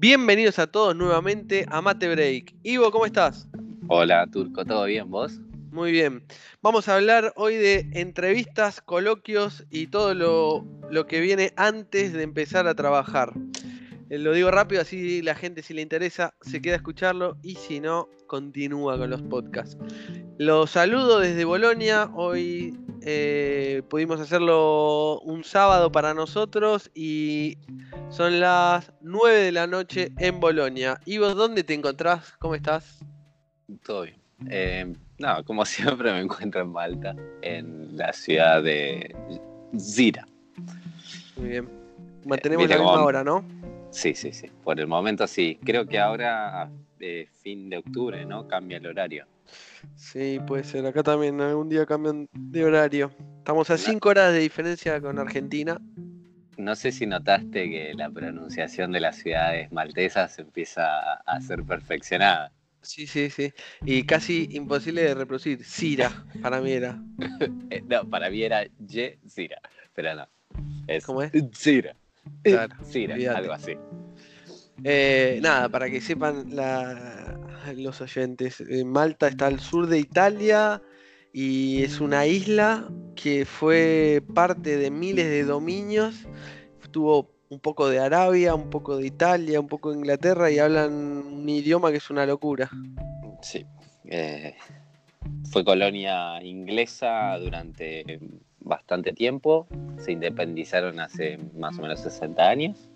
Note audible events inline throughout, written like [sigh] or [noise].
Bienvenidos a todos nuevamente a Mate Break. Ivo, ¿cómo estás? Hola, Turco, ¿todo bien vos? Muy bien. Vamos a hablar hoy de entrevistas, coloquios y todo lo, lo que viene antes de empezar a trabajar. Eh, lo digo rápido, así la gente si le interesa se queda a escucharlo y si no, continúa con los podcasts. Los saludo desde Bolonia. Hoy eh, pudimos hacerlo un sábado para nosotros y son las 9 de la noche en Bolonia. ¿Y vos dónde te encontrás? ¿Cómo estás? Todo bien. Eh, no, como [laughs] siempre me encuentro en Malta, en la ciudad de Zira. Muy bien. Mantenemos la misma hora, ¿no? Sí, sí, sí. Por el momento sí. Creo que ahora, eh, fin de octubre, ¿no? Cambia el horario. Sí, puede ser. Acá también algún día cambian de horario. Estamos a 5 horas de diferencia con Argentina. No sé si notaste que la pronunciación de las ciudades maltesas empieza a ser perfeccionada. Sí, sí, sí. Y casi imposible de reproducir. Cira, para mí era. [laughs] Eh, no, para mí era Ye Cira. Pero no. ¿Cómo es? Cira. Claro, Cira, algo así. Eh, nada, para que sepan los oyentes, eh, Malta está al sur de Italia y es una isla que fue parte de miles de dominios. Tuvo un poco de Arabia, un poco de Italia, un poco de Inglaterra y hablan un idioma que es una locura. Sí. Eh, fue colonia inglesa durante bastante tiempo. Se independizaron hace más o menos 60 años.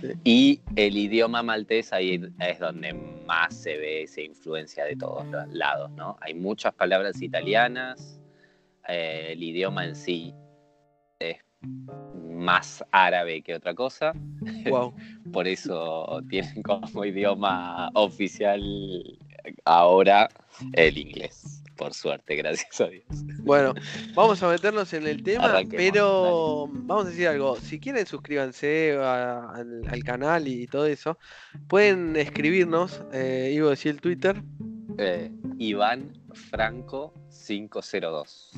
Sí. Y el idioma maltés ahí es donde más se ve esa influencia de todos los lados, ¿no? Hay muchas palabras italianas, eh, el idioma en sí es más árabe que otra cosa, Wow. [laughs] por eso tienen como idioma oficial ahora el inglés, por suerte, gracias a Dios. Bueno, vamos a meternos en el tema, Arranquemos, pero vamos a decir algo. Si quieren, suscríbanse a- al, al canal y todo eso. Pueden escribirnos, eh, iba a decir el Twitter. Eh, Iván Franco 502.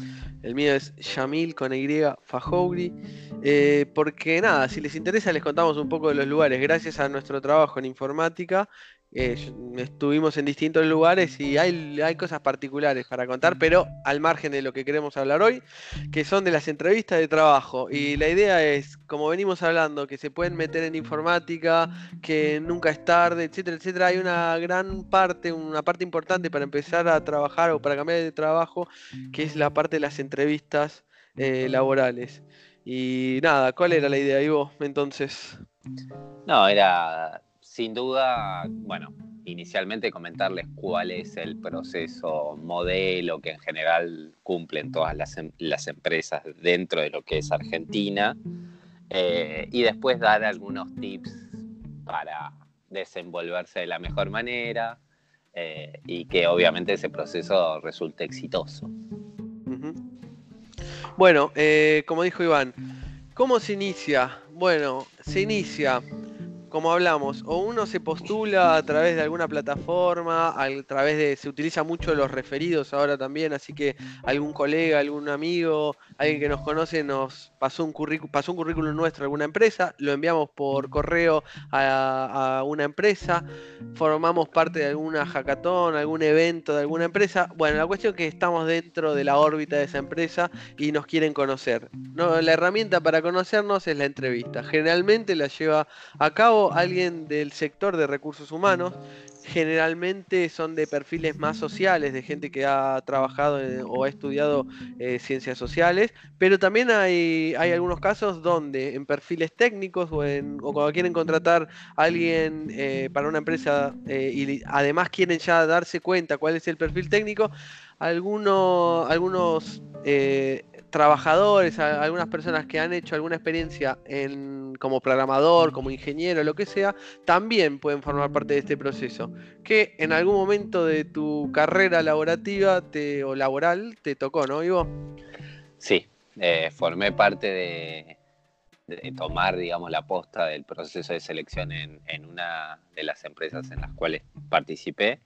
El mío es Yamil con Y Fajouri. eh, porque nada, si les interesa, les contamos un poco de los lugares. Gracias a nuestro trabajo en informática, eh, estuvimos en distintos lugares y hay, hay cosas particulares para contar, pero al margen de lo que queremos hablar hoy, que son de las entrevistas de trabajo. Y la idea es, como venimos hablando, que se pueden meter en informática, que nunca es tarde, etcétera, etcétera. Hay una gran parte, una parte importante para empezar a trabajar o para cambiar de trabajo, que es la parte de las entrevistas eh, laborales. Y nada, ¿cuál era la idea, Ivo? Entonces, No, era sin duda, bueno, inicialmente comentarles cuál es el proceso modelo que en general cumplen todas las, em- las empresas dentro de lo que es Argentina eh, y después dar algunos tips para desenvolverse de la mejor manera eh, y que obviamente ese proceso resulte exitoso. Bueno, eh, como dijo Iván, ¿cómo se inicia? Bueno, se inicia, como hablamos, o uno se postula a través de alguna plataforma, a través de, se utiliza mucho los referidos ahora también, así que algún colega, algún amigo, alguien que nos conoce nos pasó un, currícu- pasó un currículum nuestro a alguna empresa, lo enviamos por correo a, una empresa, formamos parte de alguna hackathon, algún evento de alguna empresa. Bueno, la cuestión es que estamos dentro de la órbita de esa empresa y nos quieren conocer. No, la herramienta para conocernos es la entrevista. Generalmente la lleva a cabo alguien del sector de recursos humanos. Generalmente son de perfiles más sociales, de gente que ha trabajado en- o ha estudiado eh, ciencias sociales, pero también hay, hay algunos casos donde en perfiles técnicos o, cuando quieren contratar a alguien eh, para una empresa eh, y además quieren ya darse cuenta cuál es el perfil técnico, alguno- algunos trabajadores, a- algunas personas que han hecho alguna experiencia en, como programador, como ingeniero, lo que sea, también pueden formar parte de este proceso. Que en algún momento de tu carrera laborativa te, o laboral te tocó, ¿no, Ivo? Sí, eh, formé parte de, de tomar, digamos, la posta del proceso de selección en, en una de las empresas en las cuales participé,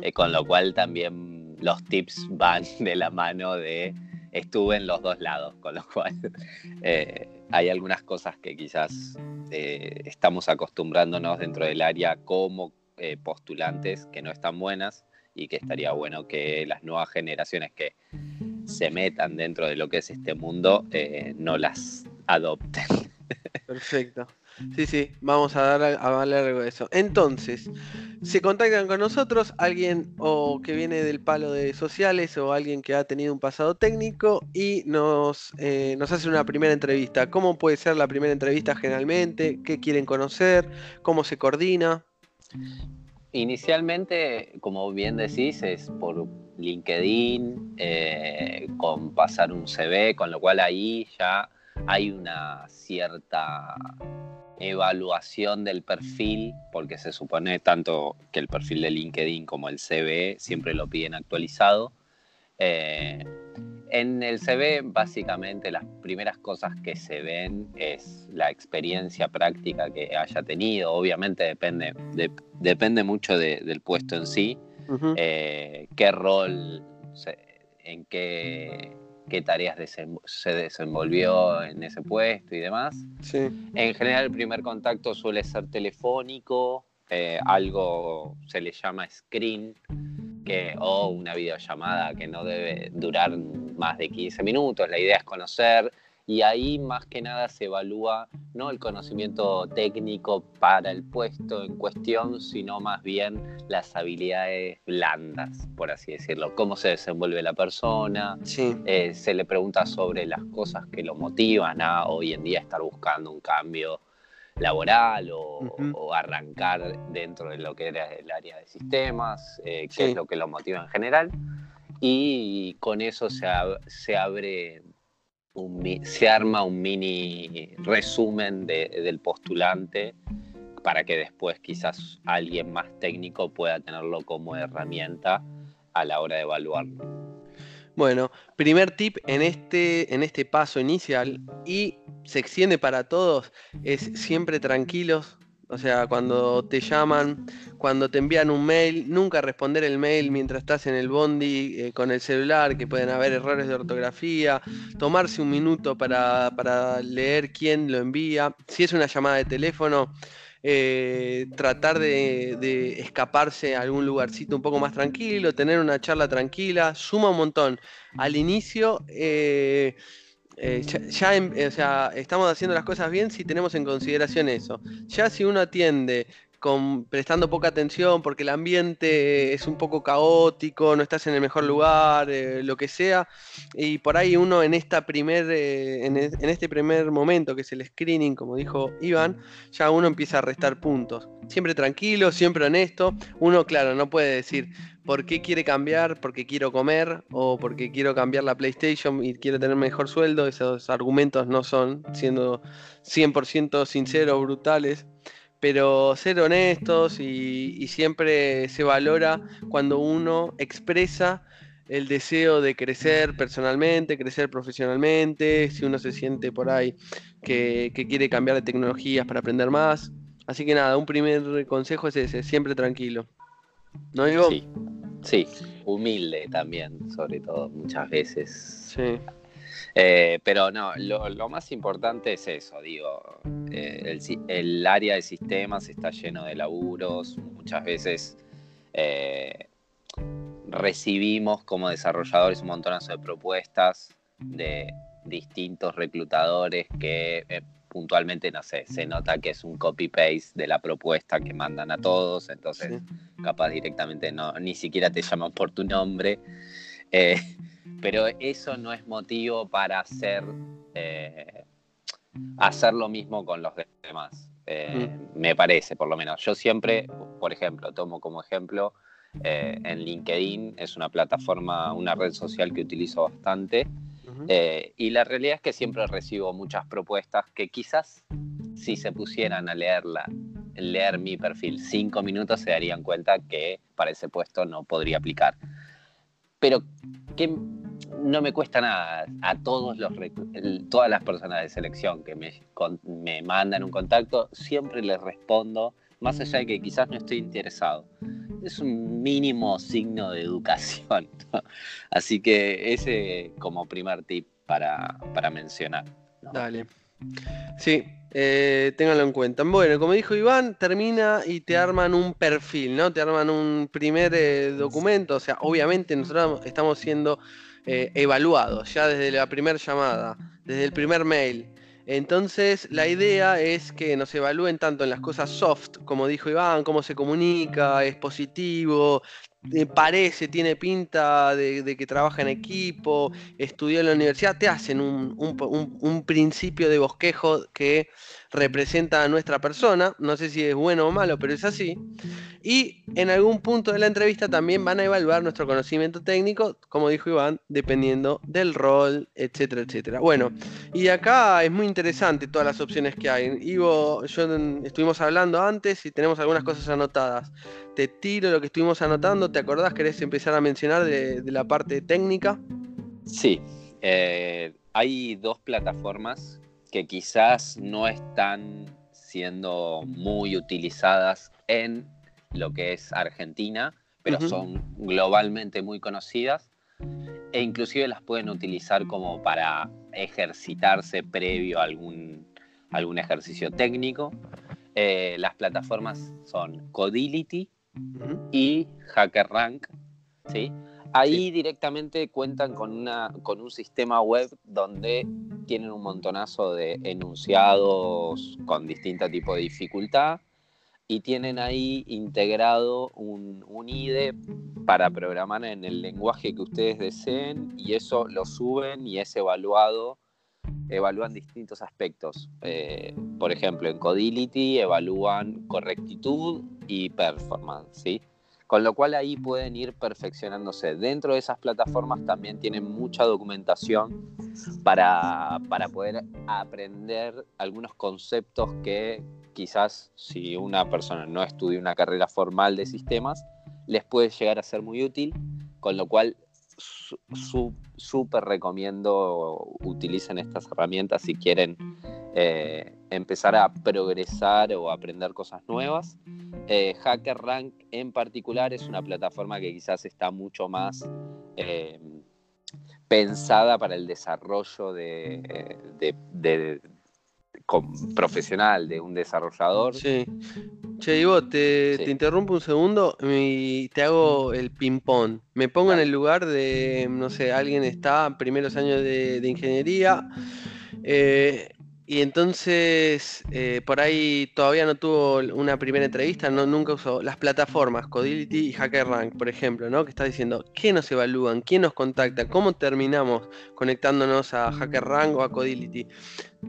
eh, con lo cual también los tips van de la mano de estuve en los dos lados, con lo cual [laughs] eh, hay algunas cosas que quizás eh, estamos acostumbrándonos dentro del área como eh, postulantes que no están buenas y que estaría bueno que las nuevas generaciones que se metan dentro de lo que es este mundo no las adopten. [laughs] Perfecto. Sí, sí, vamos a dar a algo de eso. Entonces, se contactan con nosotros, alguien o que viene del palo de sociales o alguien que ha tenido un pasado técnico y nos, eh, nos hace una primera entrevista. ¿Cómo puede ser la primera entrevista generalmente? ¿Qué quieren conocer? ¿Cómo se coordina? Inicialmente, como bien decís, es por LinkedIn, eh, con pasar un CV, con lo cual ahí ya hay una cierta evaluación del perfil, porque se supone tanto que el perfil de LinkedIn como el CV siempre lo piden actualizado. Eh, en el CV básicamente las primeras cosas que se ven es la experiencia práctica que haya tenido, obviamente depende, depende mucho del puesto en sí, eh, qué rol, en qué qué tareas se desenvolvió en ese puesto y demás. En general el primer contacto suele ser telefónico, eh, algo se le llama screen, que, o una videollamada que no debe durar más de 15 minutos. La idea es conocer y ahí más que nada se evalúa no el conocimiento técnico para el puesto en cuestión, sino más bien las habilidades blandas, por así decirlo, cómo se desenvuelve la persona, eh, se le pregunta sobre las cosas que lo motivan a hoy en día estar buscando un cambio laboral o, arrancar dentro de lo que era el área de sistemas, eh, qué es lo que lo motiva en general. Y con eso se, se abre se arma un mini resumen del postulante para que después quizás alguien más técnico pueda tenerlo como herramienta a la hora de evaluarlo. Bueno, primer tip en este, en este paso inicial y se extiende para todos, es siempre tranquilos, o sea, cuando te llaman, cuando te envían un mail, nunca responder el mail mientras estás en el bondi eh, con el celular, que pueden haber errores de ortografía, tomarse un minuto para, leer quién lo envía. Si es una llamada de teléfono, eh, tratar de, escaparse a algún lugarcito un poco más tranquilo, tener una charla tranquila, suma un montón. Al inicio... Eh, eh, ya, o sea, estamos haciendo las cosas bien si tenemos en consideración eso. Ya si uno atiende prestando poca atención porque el ambiente es un poco caótico, no estás en el mejor lugar, eh, lo que sea, y por ahí uno en, esta primer, eh, en, este primer momento que es el screening, como dijo Iván, ya uno empieza a restar puntos. Siempre tranquilo, siempre honesto. Uno, claro, no puede decir por qué quiere cambiar, porque quiero comer o porque quiero cambiar la PlayStation y quiero tener mejor sueldo. Esos argumentos no son, siendo 100% sinceros, brutales pero ser honestos y, siempre se valora cuando uno expresa el deseo de crecer personalmente, crecer profesionalmente, si uno se siente por ahí que, quiere cambiar de tecnologías para aprender más. Así que nada, un primer consejo es ese, siempre tranquilo. ¿No digo? Sí, sí, humilde también, sobre todo, muchas veces. Sí. Eh, pero no, lo, más importante es eso, digo, eh, el, área de sistemas está lleno de laburos, muchas veces eh, recibimos como desarrolladores un montonazo de propuestas de distintos reclutadores que puntualmente, no sé, se nota que es un copy-paste de la propuesta que mandan a todos, entonces capaz directamente no, ni siquiera te llaman por tu nombre. Pero eso no es motivo para hacer, eh, hacer lo mismo con los demás. Eh, mm. Me parece, por lo menos. Yo siempre, por ejemplo, tomo como ejemplo eh, en LinkedIn, es una plataforma, una red social que utilizo bastante. y la realidad es que siempre recibo muchas propuestas que quizás si se pusieran a leerla, leer mi perfil cinco minutos se darían cuenta que para ese puesto no podría aplicar. Pero, ¿qué, no me cuesta nada a todos los todas las personas de selección que me, me mandan un contacto, siempre les respondo, más allá de que quizás no estoy interesado. es un mínimo signo de educación. Así que ese como primer tip para, mencionar. Dale. Sí, eh, ténganlo en cuenta. Bueno, como dijo Iván, termina y te arman un perfil, ¿no? Te arman un primer eh, documento. O sea, obviamente nosotros estamos siendo eh, evaluados ya desde la primera llamada, desde el primer mail. Entonces, la idea es que nos evalúen tanto en las cosas soft, como dijo Iván, cómo se comunica, es positivo, eh, parece, tiene pinta de, que trabaja en equipo, estudió en la universidad, te hacen un, principio de bosquejo que representa a nuestra persona, no sé si es bueno o malo, pero es así. Y en algún punto de la entrevista también van a evaluar nuestro conocimiento técnico, como dijo Iván, dependiendo del rol, etcétera, etcétera. Bueno, y acá es muy interesante todas las opciones que hay. Ivo, yo estuvimos hablando antes y tenemos algunas cosas anotadas. Te tiro lo que estuvimos anotando, ¿te acordás? ¿Querés empezar a mencionar de, la parte técnica? Sí, eh, hay dos plataformas que quizás no están siendo muy utilizadas en lo que es Argentina, pero son globalmente muy conocidas e inclusive las pueden utilizar como para ejercitarse previo a algún, algún ejercicio técnico. Eh, las plataformas son Codility y HackerRank, ¿sí? Ahí directamente cuentan con, un sistema web donde tienen un montonazo de enunciados con distinto tipo de dificultad y tienen ahí integrado un, un, IDE para programar en el lenguaje que ustedes deseen y eso lo suben y es evaluado, evalúan distintos aspectos. Eh, por ejemplo, en Codility evalúan correctitud y performance. Con lo cual ahí pueden ir perfeccionándose. Dentro de esas plataformas también tienen mucha documentación para, para poder aprender algunos conceptos que quizás si una persona no estudia una carrera formal de sistemas, les puede llegar a ser muy útil, con lo cual súper recomiendo utilicen estas herramientas si quieren eh, empezar a progresar o aprender cosas nuevas. Eh, HackerRank en particular es una plataforma que quizás está mucho más eh, pensada para el desarrollo de, profesional de un desarrollador. Sí. Che, Ivo, te, te, interrumpo un segundo y te hago el ping-pong. Me pongo en el lugar de, no sé, alguien está en primeros años de, de ingeniería. Eh, y entonces, eh, por ahí todavía no tuvo una primera entrevista, no, nunca usó las plataformas Codility y HackerRank, por ejemplo, ¿no? Que está diciendo, ¿qué nos evalúan? ¿Quién nos contacta? ¿Cómo terminamos conectándonos a HackerRank o a Codility?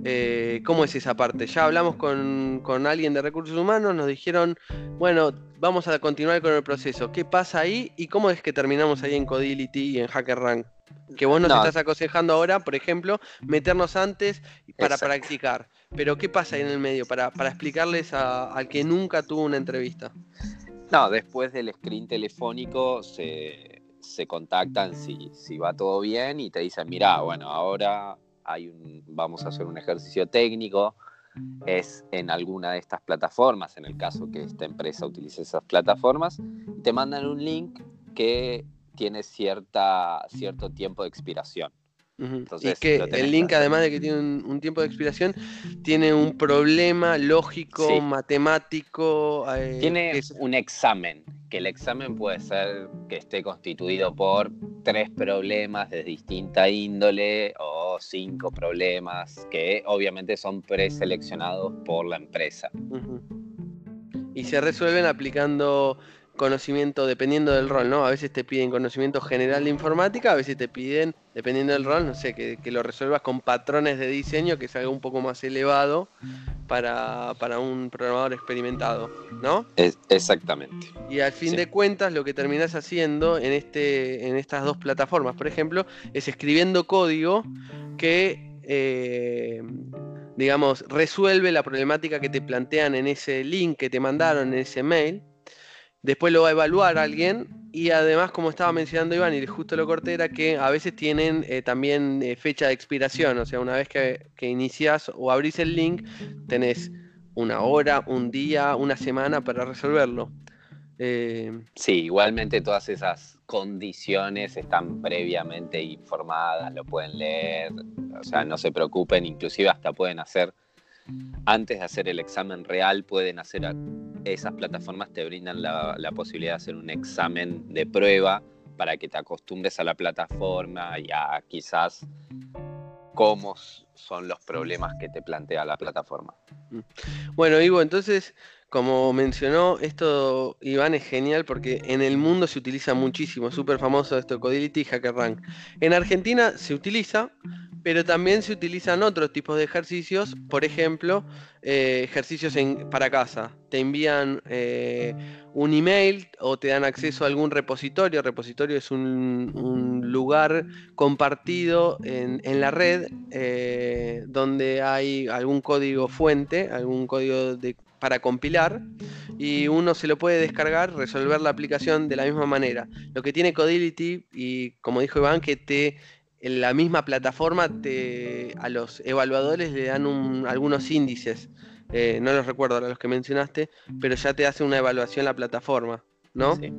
Eh, ¿Cómo es esa parte? Ya hablamos con, con alguien de recursos humanos, nos dijeron, bueno, vamos a continuar con el proceso. ¿Qué pasa ahí y cómo es que terminamos ahí en Codility y en HackerRank? Que vos nos estás aconsejando ahora, por ejemplo, meternos antes para practicar. Pero ¿qué pasa ahí en el medio para, explicarles al que nunca tuvo una entrevista? No, después del screen telefónico se, contactan si, si, va todo bien y te dicen, mira, bueno, ahora hay un, vamos a hacer un ejercicio técnico, es en alguna de estas plataformas, en el caso que esta empresa utilice esas plataformas, te mandan un link que tiene cierta, cierto tiempo de expiración. y que el link, además de que tiene un, tiempo de expiración, tiene un problema lógico, matemático. Eh, tiene un examen, que el examen puede ser que esté constituido por tres problemas de distinta índole o cinco problemas que obviamente son preseleccionados por la empresa. Y se resuelven aplicando conocimiento dependiendo del rol, ¿no? A veces te piden conocimiento general de informática, a veces te piden, dependiendo del rol, no sé, que, lo resuelvas con patrones de diseño, que es algo un poco más elevado para, un programador experimentado, ¿no? Es, exactamente. Y al fin de cuentas, lo que terminas haciendo en, este, en estas dos plataformas, por ejemplo, es escribiendo código que... Eh, digamos, resuelve la problemática que te plantean en ese link que te mandaron, en ese mail, Después lo va a evaluar alguien y además, como estaba mencionando Iván, y justo lo corté, era que a veces tienen eh, también eh, fecha de expiración. O sea, una vez que, que inicias o abrís el link, tenés una hora, un día, una semana para resolverlo. Eh, sí, igualmente todas esas condiciones están previamente informadas, lo pueden leer, o sea, no se preocupen, inclusive hasta pueden hacer, antes de hacer el examen real, pueden hacer, esas plataformas te brindan la, posibilidad de hacer un examen de prueba para que te acostumbres a la plataforma y a quizás cómo son los problemas que te plantea la plataforma. Mm. Bueno, Ivo, entonces como mencionó, esto Iván es genial porque en el mundo se utiliza muchísimo, súper famoso esto, Codility y HackerRank. En Argentina se utiliza, pero también se utilizan otros tipos de ejercicios, por ejemplo, eh, ejercicios para casa. Te envían eh, un email o te dan acceso a algún repositorio. Repositorio es un, lugar compartido en, la red eh, donde hay algún código fuente, algún código para compilar y uno se lo puede descargar, resolver la aplicación de la misma manera. Lo que tiene Codility y como dijo Iván, que te en la misma plataforma te, a los evaluadores le dan algunos índices, eh, no los recuerdo ahora los que mencionaste, pero ya te hace una evaluación la plataforma, ¿no? Sí,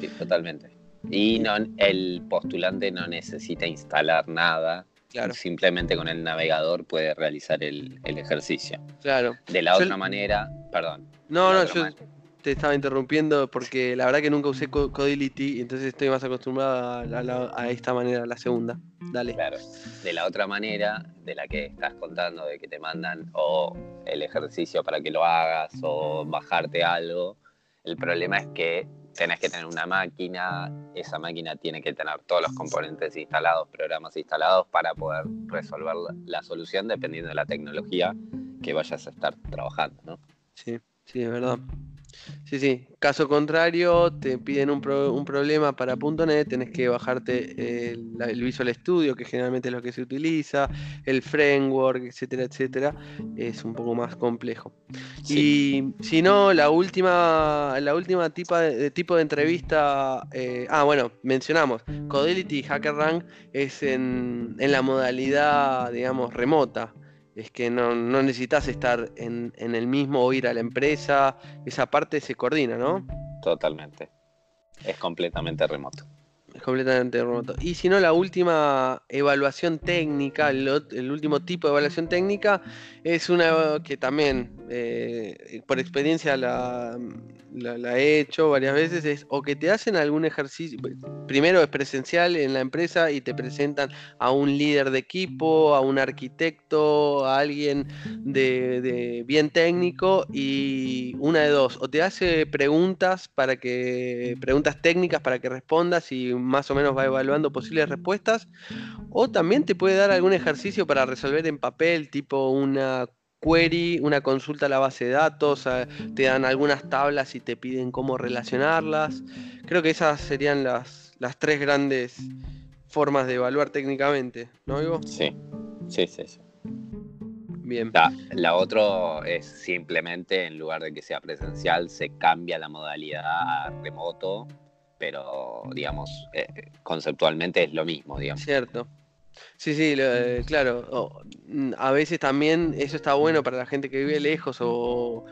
sí totalmente. Y no, el postulante no necesita instalar nada Simplemente con el navegador puede realizar el, ejercicio. Claro. De la otra manera, perdón. No, no, yo te estaba interrumpiendo porque la verdad que nunca usé Codility, entonces estoy más acostumbrado a, esta manera, a la segunda. Dale. Claro. De la otra manera, de la que estás contando, de que te mandan o el ejercicio para que lo hagas o bajarte algo, el problema es que tenés que tener una máquina, esa máquina tiene que tener todos los componentes instalados, programas instalados para poder resolver la, solución dependiendo de la tecnología que vayas a estar trabajando, ¿no? Sí, sí, es verdad. Sí, sí. Caso contrario, te piden un, problema para .NET, tenés que bajarte el, Visual Studio, que generalmente es lo que se utiliza, el framework, etcétera, etcétera. Es un poco más complejo. Y si no, la última, la última tipo de, tipo de entrevista. Eh, ah, bueno, mencionamos. Codelity y HackerRank es en, en la modalidad, digamos, remota es que no, necesitas estar en, el mismo o ir a la empresa, esa parte se coordina, ¿no? Totalmente. Es completamente remoto. Completamente remoto. Y si no, la última evaluación técnica, el, último tipo de evaluación técnica, es una que también, eh, por experiencia la, la, he hecho varias veces, es o que te hacen algún ejercicio, primero es presencial en la empresa y te presentan a un líder de equipo, a un arquitecto, a alguien de, bien técnico y una de dos, o te hace preguntas para que, preguntas técnicas para que respondas y más o menos va evaluando posibles respuestas, o también te puede dar algún ejercicio para resolver en papel, tipo una query, una consulta a la base de datos, te dan algunas tablas y te piden cómo relacionarlas. Creo que esas serían las, las tres grandes formas de evaluar técnicamente, ¿no, Ivo? Sí, sí, sí. sí. Bien. La, otra es simplemente, en lugar de que sea presencial, se cambia la modalidad a remoto, pero, digamos, eh, conceptualmente es lo mismo, digamos. Cierto. Sí, sí, eh, claro. Mm, a veces también eso está bueno para la gente que vive lejos o,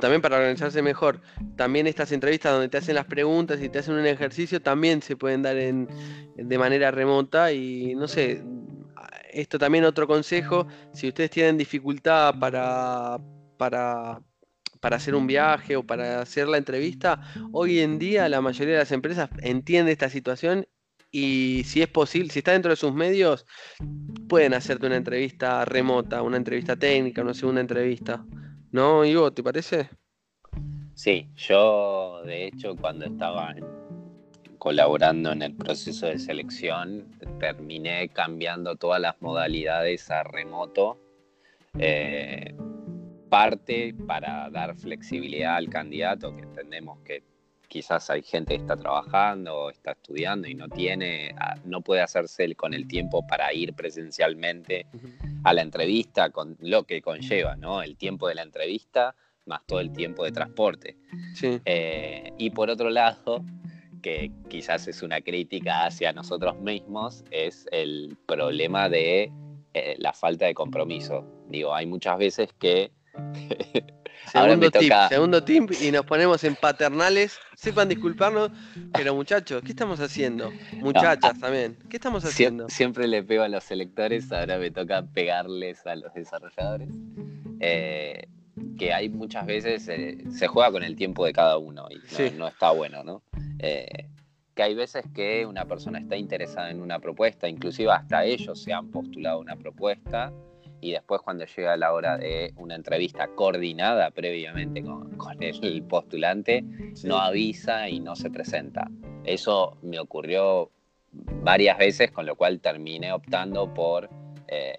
también para organizarse mejor. También estas entrevistas donde te hacen las preguntas y te hacen un ejercicio también se pueden dar en, de manera remota y no sé, esto también otro consejo, si ustedes tienen dificultad para, para, para hacer un viaje o para hacer la entrevista, hoy en día la mayoría de las empresas entiende esta situación y si es posible, si está dentro de sus medios, pueden hacerte una entrevista remota, una entrevista técnica, una segunda entrevista. ¿No, Ivo, te parece? Sí, yo de hecho cuando estaba colaborando en el proceso de selección, terminé cambiando todas las modalidades a remoto. Eh, parte para dar flexibilidad al candidato, que entendemos que quizás hay gente que está trabajando está estudiando y no tiene, ah, no puede hacerse con el tiempo para ir presencialmente a la entrevista con lo que conlleva, ¿no? El tiempo de la entrevista más todo el tiempo de transporte. Eh, y por otro lado, que quizás es una crítica hacia nosotros mismos, es el problema de eh, la falta de compromiso. Digo, hay muchas veces que [laughs] Segundo tip, segundo tip y nos ponemos en paternales. Sepan disculparnos, pero muchachos, ¿qué estamos haciendo? Muchachas también, ¿qué estamos haciendo? Siempre, le pego a los selectores, ahora me toca pegarles a los desarrolladores. Eh, que hay muchas veces, eh, se juega con el tiempo de cada uno y no, está bueno, ¿no? Eh, que hay veces que una persona está interesada en una propuesta, inclusive hasta ellos se han postulado una propuesta y después cuando llega la hora de una entrevista coordinada previamente con, el postulante, no avisa y no se presenta. Eso me ocurrió varias veces, con lo cual terminé optando por eh,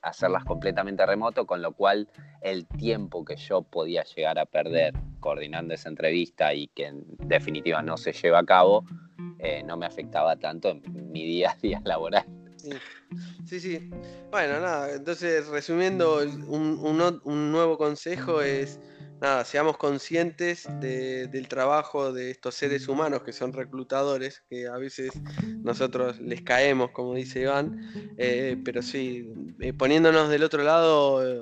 hacerlas completamente remoto, con lo cual el tiempo que yo podía llegar a perder coordinando esa entrevista y que en definitiva no se lleva a cabo, eh, no me afectaba tanto en mi día a día [laughs] laboral. Sí, sí. Bueno, nada, entonces resumiendo, un nuevo consejo es nada, seamos conscientes del trabajo de estos seres humanos que son reclutadores, que a veces nosotros les caemos, como dice Iván, eh, pero sí, eh, poniéndonos del otro lado, eh,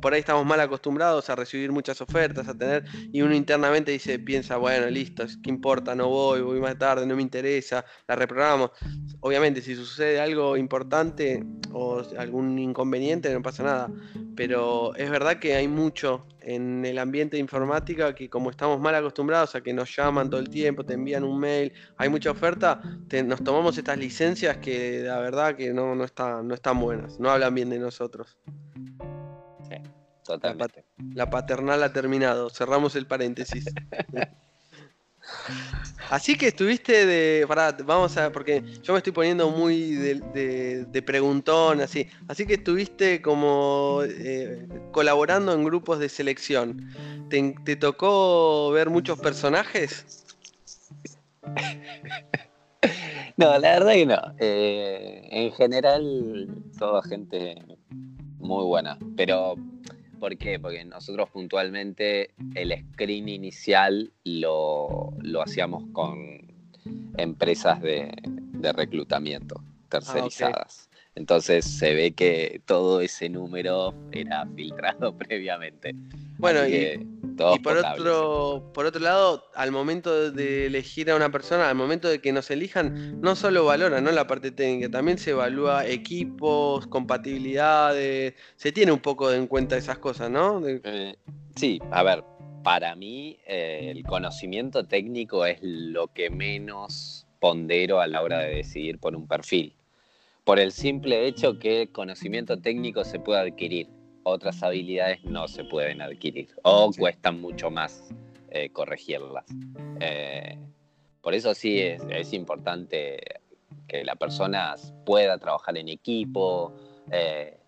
por ahí estamos mal acostumbrados a recibir muchas ofertas, a tener, y uno internamente dice, piensa, bueno, listo, ¿qué importa? No voy, voy más tarde, no me interesa, la reprogramamos. Obviamente, si sucede algo importante o algún inconveniente, no pasa nada, pero es verdad que hay mucho en el ambiente de informática que como estamos mal acostumbrados a que nos llaman todo el tiempo, te envían un mail, hay mucha oferta, nos tomamos estas licencias que la verdad que no, no, está, no están buenas, no hablan bien de nosotros. Sí, totalmente. La, la paternal ha terminado, cerramos el paréntesis. [laughs] Así que estuviste de. Pará, vamos a. Porque yo me estoy poniendo muy de, preguntón, así. Así que estuviste como eh, colaborando en grupos de selección. ¿Te, tocó ver muchos personajes? No, la verdad que no. Eh, en general, toda gente muy buena. Pero ¿Por qué? Porque nosotros puntualmente el screen inicial lo, hacíamos con empresas de, reclutamiento tercerizadas. Ah, Entonces se ve que todo ese número era filtrado [laughs] previamente. Bueno, y, y por otro, por otro lado, al momento de elegir a una persona, al momento de que nos elijan, no solo valoran ¿no? la parte técnica, también se evalúa equipos, compatibilidades, se tiene un poco en cuenta esas cosas, ¿no? Eh, sí, a ver, para mí eh, el conocimiento técnico es lo que menos pondero a la hora de decidir por un perfil. Por el simple hecho que el conocimiento técnico se puede adquirir otras habilidades no se pueden adquirir o cuestan mucho más eh, corregirlas. Eh, por eso sí es, importante que la persona pueda trabajar en equipo, eh,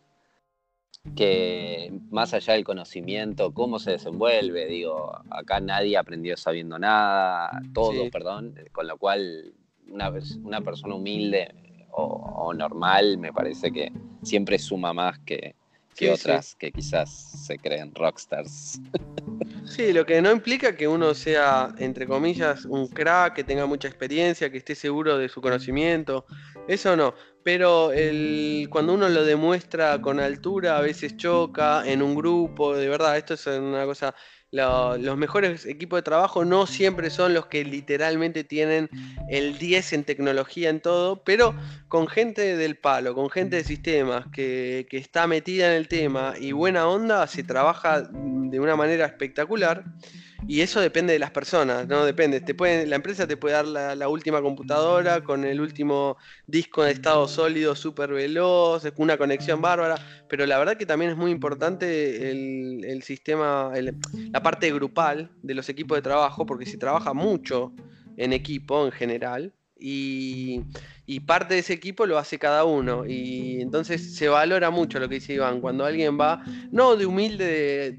que más allá del conocimiento, cómo se desenvuelve, digo, acá nadie aprendió sabiendo nada, todo, perdón, con lo cual una, una persona humilde o, o normal me parece que siempre suma más que, que otras que quizás se creen rockstars. Sí, lo que no implica que uno sea, entre comillas, un crack, que tenga mucha experiencia, que esté seguro de su conocimiento, eso no. Pero el, cuando uno lo demuestra con altura, a veces choca en un grupo, de verdad, esto es una cosa los mejores equipos de trabajo no siempre son los que literalmente tienen el 10 en tecnología en todo, pero con gente del palo, con gente de sistemas que, que está metida en el tema y buena onda, se trabaja de una manera espectacular. Y eso depende de las personas, no depende. Te puede, la empresa te puede dar la, última computadora con el último disco en estado sólido súper veloz, una conexión bárbara, pero la verdad que también es muy importante el, sistema, la parte grupal de los equipos de trabajo, porque se trabaja mucho en equipo en general. Y, y, parte de ese equipo lo hace cada uno. Y entonces se valora mucho lo que dice Iván, cuando alguien va, no de humilde,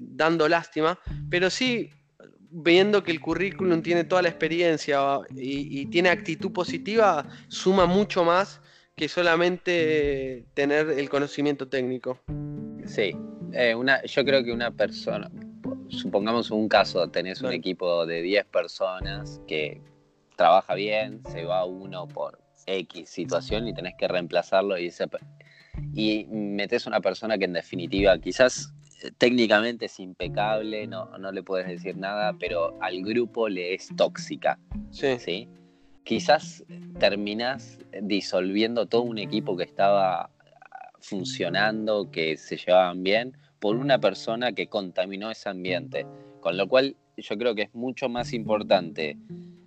dando lástima, pero sí viendo que el currículum tiene toda la experiencia y, tiene actitud positiva, suma mucho más que solamente tener el conocimiento técnico. Sí, eh, una, yo creo que una persona, supongamos un caso, tenés un equipo de 10 personas que trabaja bien, se va uno por X situación y tenés que reemplazarlo y, y metes una persona que en definitiva quizás técnicamente es impecable, no, no le puedes decir nada, pero al grupo le es tóxica. Sí. Quizás terminás disolviendo todo un equipo que estaba funcionando, que se llevaban bien, por una persona que contaminó ese ambiente. Con lo cual yo creo que es mucho más importante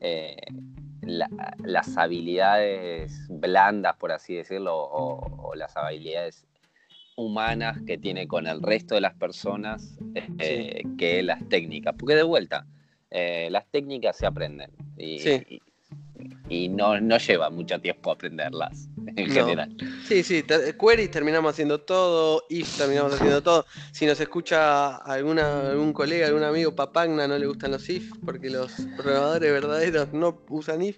eh, las habilidades blandas, por así decirlo, o, las habilidades humanas que tiene con el resto de las personas eh, que las técnicas. Porque de vuelta, eh, las técnicas se aprenden. Y, y no, no lleva mucho tiempo aprenderlas en general. Sí, sí, queries terminamos haciendo todo, if terminamos haciendo todo. Si nos escucha alguna, algún colega, algún amigo papagna, no le gustan los if, porque los programadores verdaderos no usan if.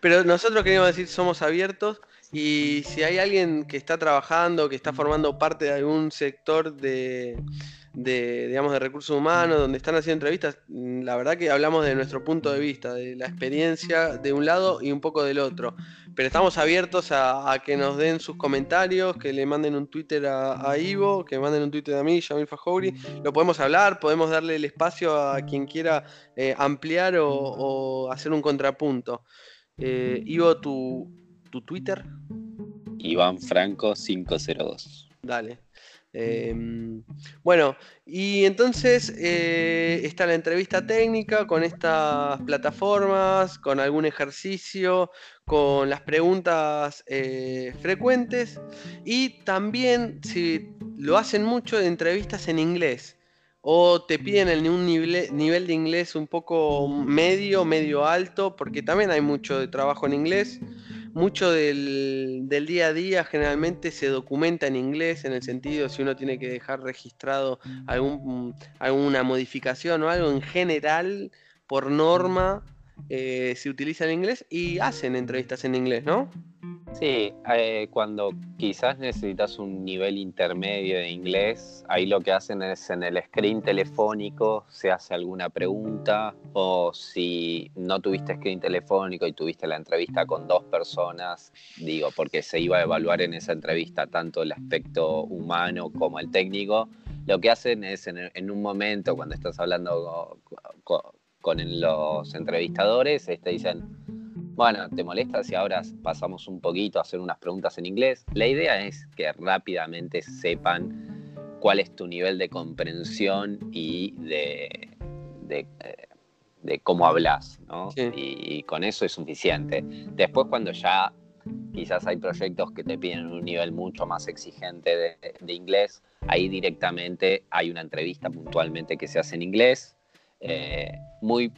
Pero nosotros queríamos decir, somos abiertos. Y si hay alguien que está trabajando, que está formando parte de algún sector de, de, digamos, de recursos humanos, donde están haciendo entrevistas, mm, la verdad que hablamos de nuestro punto de vista, de la experiencia de un lado y un poco del otro. Pero estamos abiertos a, que nos den sus comentarios, que le manden un Twitter a, Ivo, que manden un Twitter a mí, Yamil Fajouri. Lo podemos hablar, podemos darle el espacio a quien quiera eh, ampliar o, hacer un contrapunto. Eh, Ivo, tu, tu Twitter. Iván Franco 502. Dale. Em, bueno, y entonces eh, está la entrevista técnica con estas plataformas, con algún ejercicio, con las preguntas eh, frecuentes y también si lo hacen mucho entrevistas en inglés o te piden un nivel, de inglés un poco medio, medio alto, porque también hay mucho trabajo en inglés mucho del, día a día generalmente se documenta en inglés, en el sentido si uno tiene que dejar registrado algún, alguna modificación o algo, en general, por norma, eh, se utiliza en inglés y hacen entrevistas en inglés, ¿no? Sí, eh, cuando quizás necesitas un nivel intermedio de inglés, ahí lo que hacen es en el screen telefónico se hace alguna pregunta o si no tuviste screen telefónico y tuviste la entrevista con dos personas, digo, porque se iba a evaluar en esa entrevista tanto el aspecto humano como el técnico, lo que hacen es en, un momento cuando estás hablando con, con los entrevistadores, te dicen bueno, ¿te molesta si ahora pasamos un poquito a hacer unas preguntas en inglés? La idea es que rápidamente sepan cuál es tu nivel de comprensión y de, de, eh, cómo hablas, ¿no? Y, con eso es suficiente. Después cuando ya quizás hay proyectos que te piden un nivel mucho más exigente de, inglés, ahí directamente hay una entrevista puntualmente que se hace en inglés. Eh, muy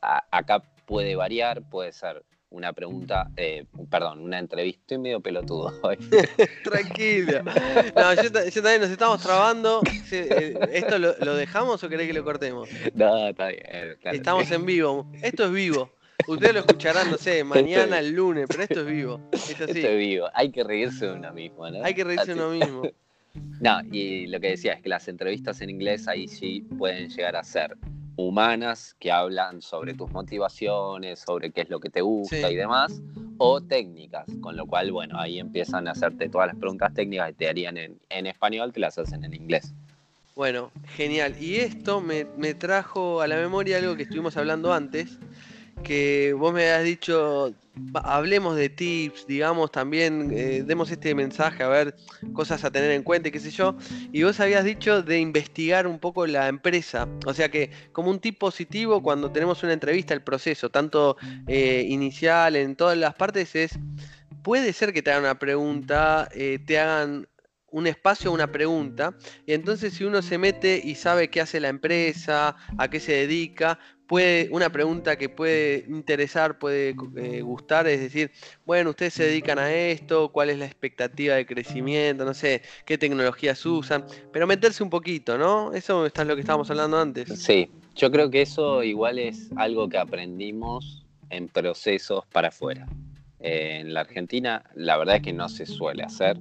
acá puede variar, puede ser una pregunta, eh, perdón, una entrevista. Estoy medio pelotudo [laughs] hoy. [laughs] Tranquilo. No, yo, también nos estamos trabando. Eh, ¿Esto lo, dejamos o querés que lo cortemos? No, está bien. Estamos en vivo. Esto es vivo. Ustedes lo escucharán, no sé, mañana, el lunes, pero esto es vivo. Esto es vivo. Hay que reírse de uno mismo, ¿no? Hay que reírse de uno mismo. No, y lo que decía es que las entrevistas en inglés ahí sí pueden llegar a ser humanas que hablan sobre tus motivaciones, sobre qué es lo que te gusta y demás, o técnicas, con lo cual, bueno, ahí empiezan a hacerte todas las preguntas técnicas que te harían en, español, te las hacen en inglés. Bueno, genial. Y esto me, me trajo a la memoria algo que estuvimos hablando antes, que vos me has dicho, hablemos de tips, digamos, también eh, demos este mensaje, a ver, cosas a tener en cuenta, qué sé yo, y vos habías dicho de investigar un poco la empresa, o sea que como un tip positivo cuando tenemos una entrevista, el proceso, tanto eh, inicial, en todas las partes, es, puede ser que te hagan una pregunta, eh, te hagan un espacio, una pregunta, y entonces si uno se mete y sabe qué hace la empresa, a qué se dedica, puede, una pregunta que puede interesar, puede eh, gustar, es decir, bueno, ustedes se dedican a esto, cuál es la expectativa de crecimiento, no sé, qué tecnologías usan, pero meterse un poquito, ¿no? Eso es lo que estábamos hablando antes. Sí, yo creo que eso igual es algo que aprendimos en procesos para afuera. Eh, en la Argentina la verdad es que no se suele hacer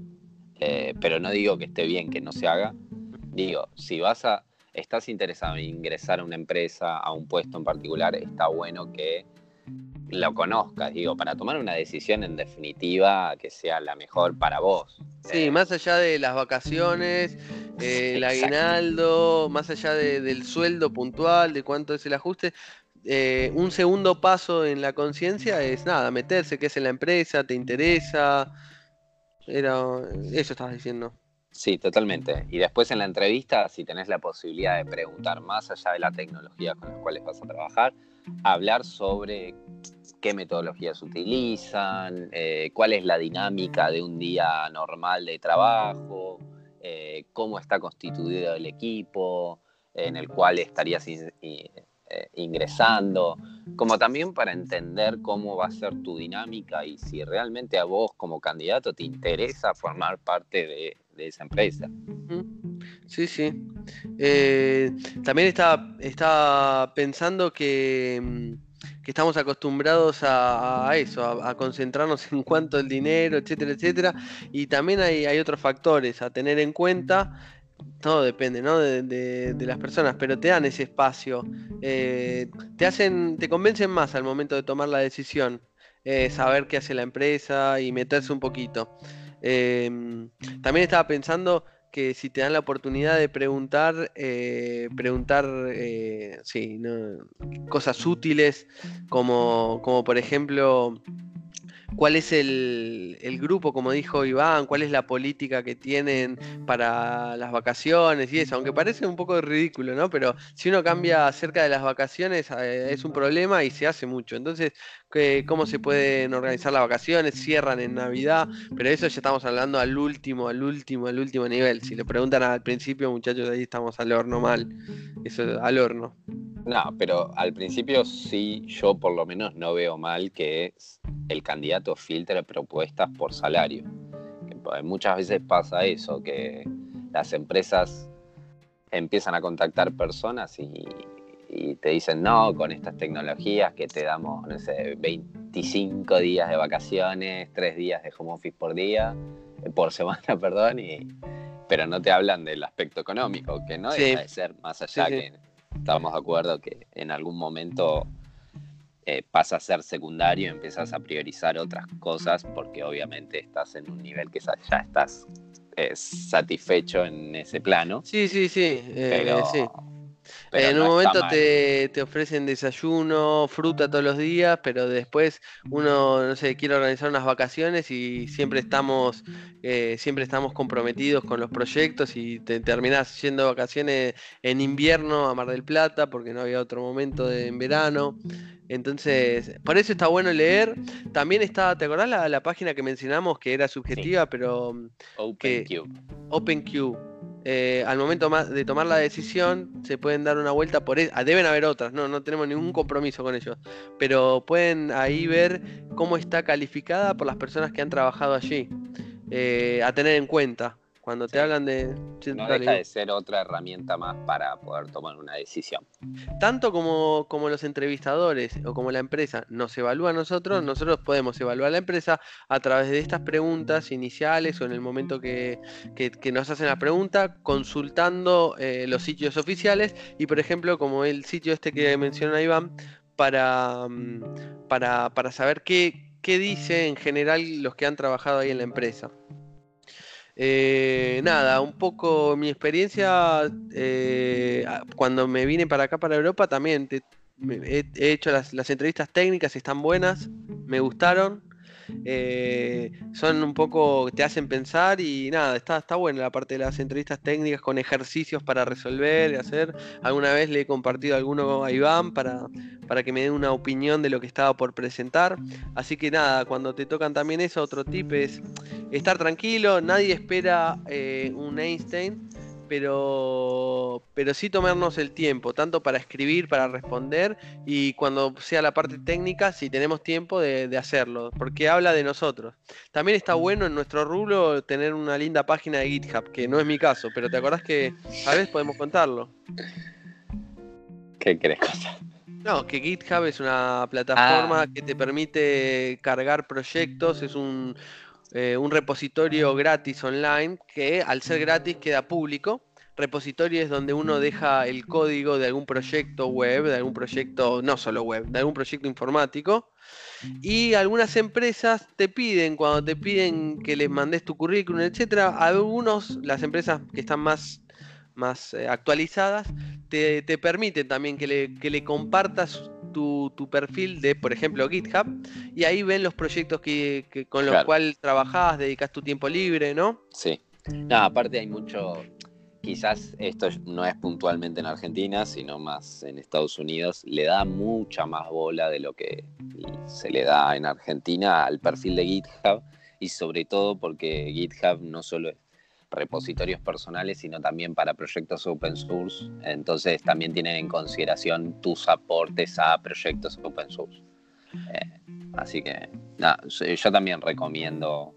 eh, pero no digo que esté bien que no se haga. Digo, si vas a, estás interesado en ingresar a una empresa, a un puesto en particular, está bueno que lo conozcas, digo, para tomar una decisión en definitiva que sea la mejor para vos. Sí, más allá de las vacaciones [laughs] Eh, el aguinaldo, más allá del sueldo puntual, de cuánto es el ajuste, eh, un segundo paso en la conciencia es nada, meterse, qué es en la empresa, te interesa. Era, eso estabas diciendo. Sí, totalmente. Y después en la entrevista, si tenés la posibilidad de preguntar más allá de la tecnología con las cuales vas a trabajar, hablar sobre qué metodologías utilizan, eh, cuál es la dinámica de un día normal de trabajo, eh, cómo está constituido el equipo en el cual estarías eh, ingresando, como también para entender cómo va a ser tu dinámica y si realmente a vos como candidato te interesa formar parte de, esa empresa. Sí, sí. Eh, también estaba, estaba pensando que, mm, estamos acostumbrados a, eso, a, concentrarnos en cuanto el dinero, etcétera, etcétera. Y también hay, hay otros factores a tener en cuenta todo depende, ¿no? De, las personas, pero te dan ese espacio, eh, te hacen, te convencen más al momento de tomar la decisión, eh, saber qué hace la empresa y meterse un poquito. Em, también estaba pensando que si te dan la oportunidad de preguntar, eh, preguntar, sí, cosas útiles, como, como por ejemplo cuál es el, grupo, como dijo Iván, cuál es la política que tienen para las vacaciones y eso, aunque parece un poco ridículo, ¿no? Pero si uno cambia acerca de las vacaciones eh, es un problema y se hace mucho. Entonces, cómo se pueden organizar las vacaciones, cierran en Navidad, pero eso ya estamos hablando al último, al último, al último nivel. Si le preguntan al principio, muchachos, ahí estamos al horno mal. Eso al horno. No, pero al principio sí, yo por lo menos no veo mal que el candidato filtre propuestas por salario. Muchas veces pasa eso, que las empresas empiezan a contactar personas y, y te dicen, no, con estas tecnologías que te damos, no sé, 25 días de vacaciones, 3 días de home office por día, eh, por semana, [laughs] perdón, y, pero no te hablan del aspecto económico, que no debe ser más allá que estamos de acuerdo que en algún momento eh, pasa a ser secundario empiezas a priorizar otras cosas porque obviamente estás en un nivel que ya estás eh, satisfecho en ese plano. Sí, sí, sí. pero, sí en un momento te, ofrecen desayuno, fruta todos los días, pero después uno, no sé, quiere organizar unas vacaciones y siempre estamos, eh, siempre estamos comprometidos con los proyectos y te terminás yendo de vacaciones en invierno a Mar del Plata porque no había otro momento de, en verano. Entonces, por eso está bueno leer. También está, ¿te acordás la, página que mencionamos que era subjetiva, pero... OpenQ. OpenQ eh, al momento de tomar la decisión, se pueden dar una vuelta por eso. Ah, deben haber otras, no, no tenemos ningún compromiso con ellos. Pero pueden ahí ver cómo está calificada por las personas que han trabajado allí. Eh, a tener en cuenta. Cuando te hablan de... No deja de ser otra herramienta más para poder tomar una decisión. Tanto como, como los entrevistadores o como la empresa nos evalúa a nosotros, nosotros podemos evaluar a la empresa a través de estas preguntas iniciales o en el momento que, nos hacen la pregunta, consultando eh, los sitios oficiales y por ejemplo como el sitio este que menciona Iván, para, mm, para, para saber qué, qué dice en general los que han trabajado ahí en la empresa. Eh, nada, un poco mi experiencia eh, cuando me vine para acá, para Europa, también he, hecho las, entrevistas técnicas, están buenas, me gustaron. Eh, son un poco, te hacen pensar y nada, está, está buena la parte de las entrevistas técnicas con ejercicios para resolver y hacer. Alguna vez le he compartido alguno a Iván para, para que me dé una opinión de lo que estaba por presentar. Así que nada, cuando te tocan también eso, otro tip es estar tranquilo, nadie espera eh, un Einstein pero, pero sí tomarnos el tiempo, tanto para escribir, para responder, y cuando sea la parte técnica, si tenemos tiempo de, hacerlo, porque habla de nosotros. También está bueno en nuestro rubro tener una linda página de GitHub, que no es mi caso, pero te acordás que a veces podemos contarlo. ¿Qué querés contar? No, que GitHub es una plataforma ah. que te permite cargar proyectos, es un, eh, un repositorio gratis online que al ser gratis queda público. Repositorio es donde uno deja el código de algún proyecto web, de algún proyecto, no solo web, de algún proyecto informático. Y algunas empresas te piden, cuando te piden que les mandes tu currículum, etcétera, algunos, las empresas que están más más eh, actualizadas, te, te, permiten también que le, que le compartas tu, tu, perfil de, por ejemplo, GitHub, y ahí ven los proyectos que, que con los cuales trabajás, dedicas tu tiempo libre, ¿no? Sí. No, aparte hay mucho, quizás esto no es puntualmente en Argentina, sino más en Estados Unidos, le da mucha más bola de lo que se le da en Argentina al perfil de GitHub y sobre todo porque GitHub no solo es repositorios personales, sino también para proyectos open source. Entonces también tienen en consideración tus aportes a proyectos open source. Eh, así que yo también recomiendo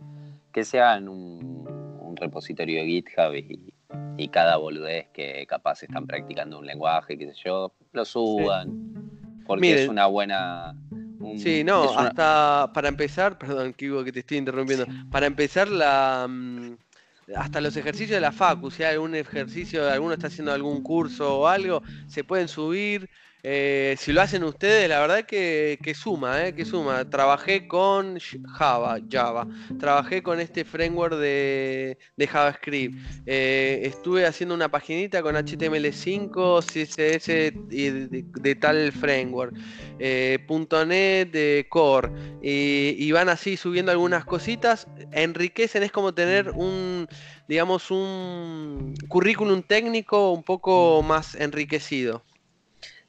que sea en un, un repositorio de GitHub y, y cada boludez que capaz están practicando un lenguaje, qué sé yo, lo suban. Porque es una buena. sí, no, hasta para empezar, perdón, Kigo, que te estoy interrumpiendo. Para empezar, la. Hasta los ejercicios de la Facu, si hay algún ejercicio, alguno está haciendo algún curso o algo, se pueden subir. Eh, si lo hacen ustedes, la verdad que, que suma, eh, que suma. Trabajé con Java, Java. Trabajé con este framework de, JavaScript. Eh, estuve haciendo una paginita con HTML5, CSS y de, tal framework. .NET de Core. Y van así subiendo algunas cositas. Enriquecen, es como tener un digamos, un currículum técnico un poco más enriquecido.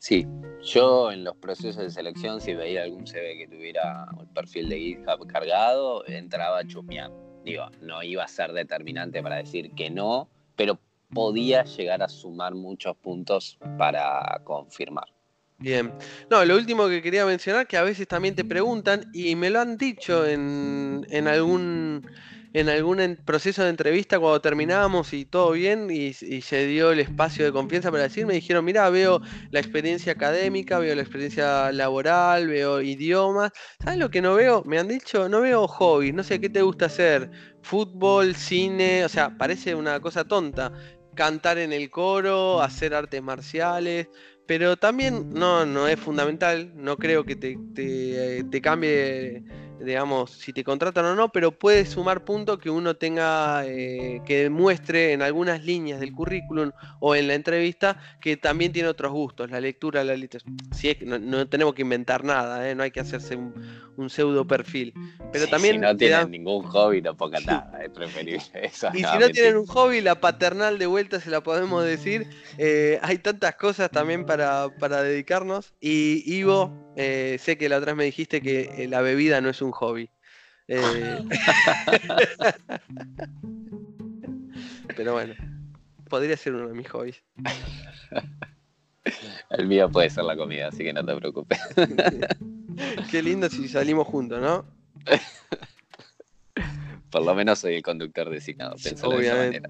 Sí, yo en los procesos de selección, si veía algún CV que tuviera el perfil de GitHub cargado, entraba a chusmear. Digo, no iba a ser determinante para decir que no, pero podía llegar a sumar muchos puntos para confirmar. Bien. No, lo último que quería mencionar, que a veces también te preguntan, y me lo han dicho en, en algún en algún proceso de entrevista cuando terminamos y todo bien y, se dio el espacio de confianza para decir, me dijeron, mira, veo la experiencia académica, veo la experiencia laboral, veo idiomas. ¿Sabes lo que no veo? Me han dicho, no veo hobbies, no sé qué te gusta hacer. Fútbol, cine, o sea, parece una cosa tonta. Cantar en el coro, hacer artes marciales, pero también no, no es fundamental, no creo que te, te, te cambie digamos, si te contratan o no, pero puede sumar punto que uno tenga, eh, que demuestre en algunas líneas del currículum o en la entrevista que también tiene otros gustos, la lectura, la literatura. Si es, no, no tenemos que inventar nada, ¿eh? no hay que hacerse un, un pseudo perfil. Pero también si no tienen ningún hobby, no ponga nada, es preferible [laughs] eso. Y si no tienen un hobby, la paternal de vuelta se la podemos decir. Eh, hay tantas cosas también para, para dedicarnos. Y Ivo, eh, sé que la otra vez me dijiste que la bebida no es un hobby. [laughs] Pero bueno, podría ser uno de mis hobbies. [laughs] El mío puede ser la comida, así que no te preocupes. [laughs] Qué lindo si salimos juntos, ¿no? Por lo menos soy el conductor designado. Obviamente.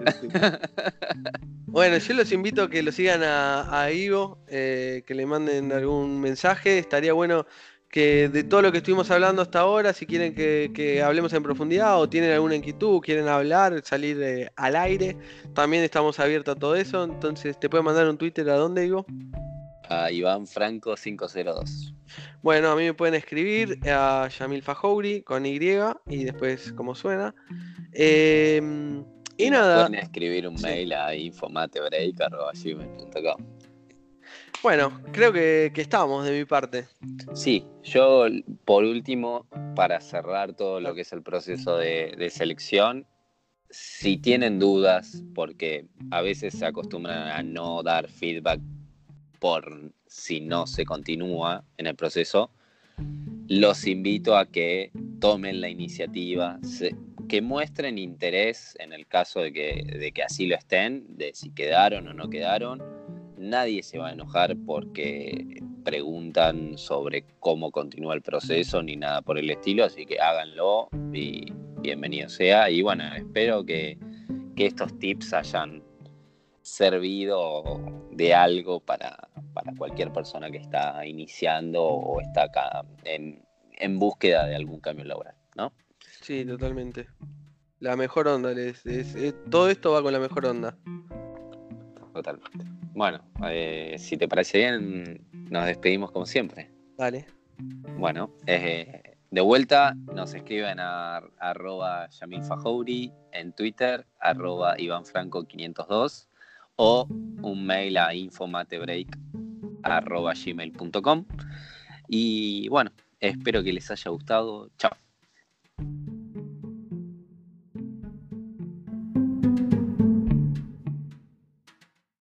bueno, yo los invito a que lo sigan a, Ivo, eh, que le manden algún mensaje. Estaría bueno que de todo lo que estuvimos hablando hasta ahora, si quieren que, hablemos en profundidad o tienen alguna inquietud, quieren hablar, salir eh, al aire, también estamos abiertos a todo eso. Entonces, ¿te pueden mandar un Twitter a dónde, Ivo? A Iván Franco 502. Bueno, a mí me pueden escribir a Yamil Fajouri con Y y después como suena. Em, y, nada. Pueden escribir un mail a infomatebreak.com. Bueno, creo que, estamos de mi parte. Sí, yo por último, para cerrar todo lo que es el proceso de, de selección, si tienen dudas, porque a veces se acostumbran a no dar feedback por si no se continúa en el proceso, los invito a que tomen la iniciativa, que muestren interés en el caso de que, de que así lo estén, de si quedaron o no quedaron. Nadie se va a enojar porque preguntan sobre cómo continúa el proceso ni nada por el estilo, así que háganlo y bienvenido sea. Y bueno, espero que, que estos tips hayan servido de algo para, cualquier persona que está iniciando o está acá en, búsqueda de algún cambio laboral, ¿no? Sí, totalmente. La mejor onda, todo esto va con la mejor onda. Totalmente. Bueno, eh, si te parece bien, nos despedimos como siempre. Vale. Bueno, eh, de vuelta nos escriben a arroba Yamil en Twitter, arroba Iván Franco 502 o un mail a infomatebreak.gmail.com. Y bueno, espero que les haya gustado. Chao.